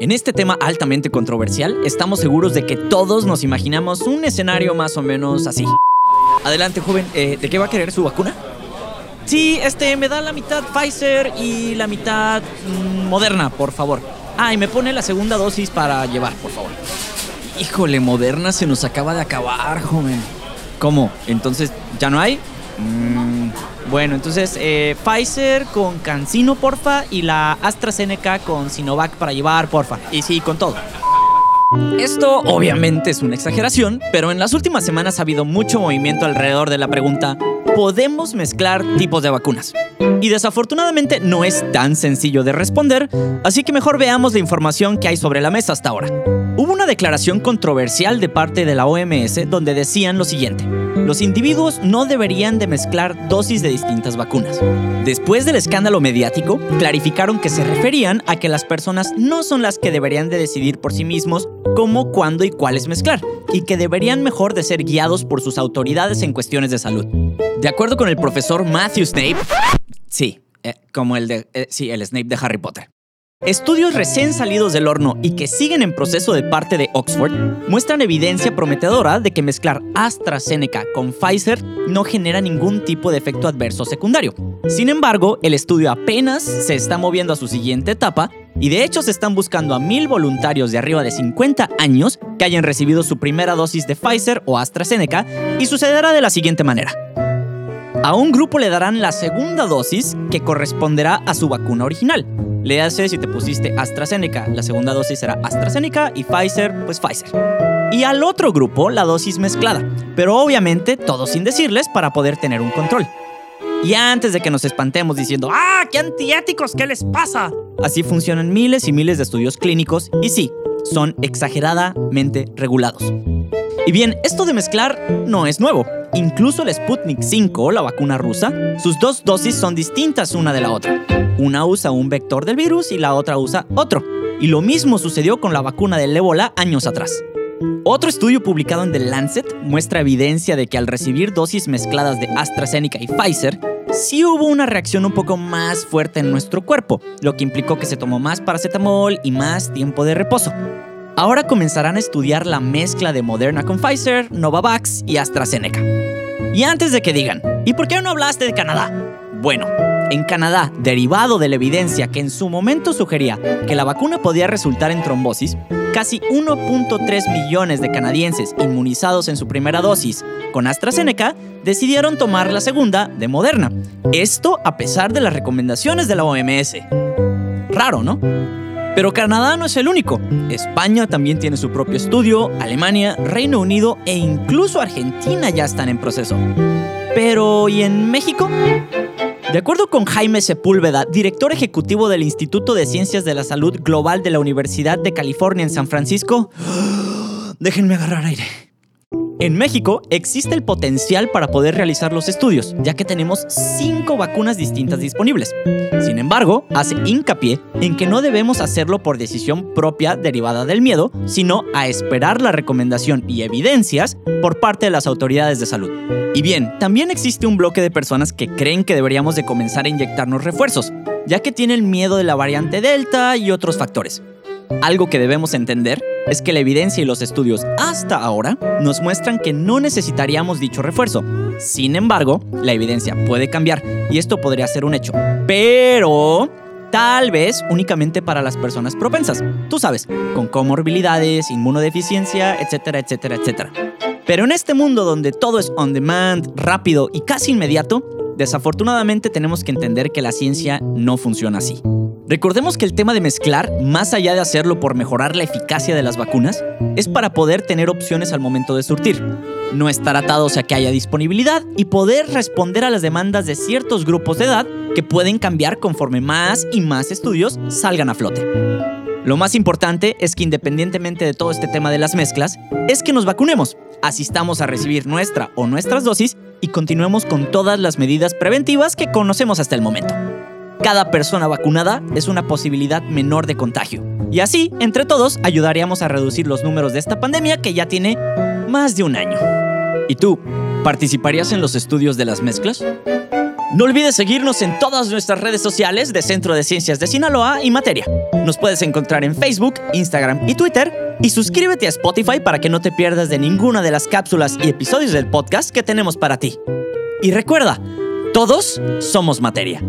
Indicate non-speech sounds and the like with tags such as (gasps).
En este tema altamente controversial, estamos seguros de que todos nos imaginamos un escenario más o menos así. Adelante, joven, eh, ¿de qué va a querer su vacuna? Sí, este, me da la mitad Pfizer y la mitad mm, Moderna, por favor. Ah, y me pone la segunda dosis para llevar, por favor. Híjole, Moderna se nos acaba de acabar, joven. ¿Cómo? Entonces, ¿ya no hay? Mm, bueno, entonces eh, Pfizer con Cancino, porfa, y la AstraZeneca con Sinovac para llevar, porfa. Y sí, con todo. Esto obviamente es una exageración, pero en las últimas semanas ha habido mucho movimiento alrededor de la pregunta, ¿podemos mezclar tipos de vacunas? Y desafortunadamente no es tan sencillo de responder, así que mejor veamos la información que hay sobre la mesa hasta ahora. Hubo una declaración controversial de parte de la OMS donde decían lo siguiente, los individuos no deberían de mezclar dosis de distintas vacunas. Después del escándalo mediático, clarificaron que se referían a que las personas no son las que deberían de decidir por sí mismos cómo, cuándo y cuáles mezclar, y que deberían mejor de ser guiados por sus autoridades en cuestiones de salud. De acuerdo con el profesor Matthew Snape, sí, eh, como el de, eh, sí, el Snape de Harry Potter. Estudios recién salidos del horno y que siguen en proceso de parte de Oxford muestran evidencia prometedora de que mezclar AstraZeneca con Pfizer no genera ningún tipo de efecto adverso secundario. Sin embargo, el estudio apenas se está moviendo a su siguiente etapa y de hecho se están buscando a mil voluntarios de arriba de 50 años que hayan recibido su primera dosis de Pfizer o AstraZeneca y sucederá de la siguiente manera. A un grupo le darán la segunda dosis que corresponderá a su vacuna original. Le hace si te pusiste AstraZeneca, la segunda dosis será AstraZeneca y Pfizer, pues Pfizer. Y al otro grupo la dosis mezclada, pero obviamente todo sin decirles para poder tener un control. Y antes de que nos espantemos diciendo, ¡ah, qué antiéticos, qué les pasa! Así funcionan miles y miles de estudios clínicos y sí, son exageradamente regulados. Y bien, esto de mezclar no es nuevo. Incluso el Sputnik 5, la vacuna rusa, sus dos dosis son distintas una de la otra. Una usa un vector del virus y la otra usa otro. Y lo mismo sucedió con la vacuna del ébola años atrás. Otro estudio publicado en The Lancet muestra evidencia de que al recibir dosis mezcladas de AstraZeneca y Pfizer, sí hubo una reacción un poco más fuerte en nuestro cuerpo, lo que implicó que se tomó más paracetamol y más tiempo de reposo. Ahora comenzarán a estudiar la mezcla de Moderna con Pfizer, Novavax y AstraZeneca. Y antes de que digan, ¿y por qué no hablaste de Canadá? Bueno, en Canadá, derivado de la evidencia que en su momento sugería que la vacuna podía resultar en trombosis, casi 1.3 millones de canadienses inmunizados en su primera dosis con AstraZeneca decidieron tomar la segunda de Moderna. Esto a pesar de las recomendaciones de la OMS. Raro, ¿no? Pero Canadá no es el único. España también tiene su propio estudio, Alemania, Reino Unido e incluso Argentina ya están en proceso. Pero, ¿y en México? De acuerdo con Jaime Sepúlveda, director ejecutivo del Instituto de Ciencias de la Salud Global de la Universidad de California en San Francisco, (gasps) déjenme agarrar aire. En México existe el potencial para poder realizar los estudios, ya que tenemos cinco vacunas distintas disponibles. Sin embargo, hace hincapié en que no debemos hacerlo por decisión propia derivada del miedo, sino a esperar la recomendación y evidencias por parte de las autoridades de salud. Y bien, también existe un bloque de personas que creen que deberíamos de comenzar a inyectarnos refuerzos, ya que tienen miedo de la variante Delta y otros factores. Algo que debemos entender es que la evidencia y los estudios hasta ahora nos muestran que no necesitaríamos dicho refuerzo. Sin embargo, la evidencia puede cambiar y esto podría ser un hecho. Pero tal vez únicamente para las personas propensas. Tú sabes, con comorbilidades, inmunodeficiencia, etcétera, etcétera, etcétera. Pero en este mundo donde todo es on demand, rápido y casi inmediato, desafortunadamente tenemos que entender que la ciencia no funciona así. Recordemos que el tema de mezclar, más allá de hacerlo por mejorar la eficacia de las vacunas, es para poder tener opciones al momento de surtir, no estar atados a que haya disponibilidad y poder responder a las demandas de ciertos grupos de edad que pueden cambiar conforme más y más estudios salgan a flote. Lo más importante es que independientemente de todo este tema de las mezclas, es que nos vacunemos, asistamos a recibir nuestra o nuestras dosis y continuemos con todas las medidas preventivas que conocemos hasta el momento cada persona vacunada es una posibilidad menor de contagio. Y así, entre todos, ayudaríamos a reducir los números de esta pandemia que ya tiene más de un año. ¿Y tú, participarías en los estudios de las mezclas? No olvides seguirnos en todas nuestras redes sociales de Centro de Ciencias de Sinaloa y Materia. Nos puedes encontrar en Facebook, Instagram y Twitter. Y suscríbete a Spotify para que no te pierdas de ninguna de las cápsulas y episodios del podcast que tenemos para ti. Y recuerda, todos somos materia.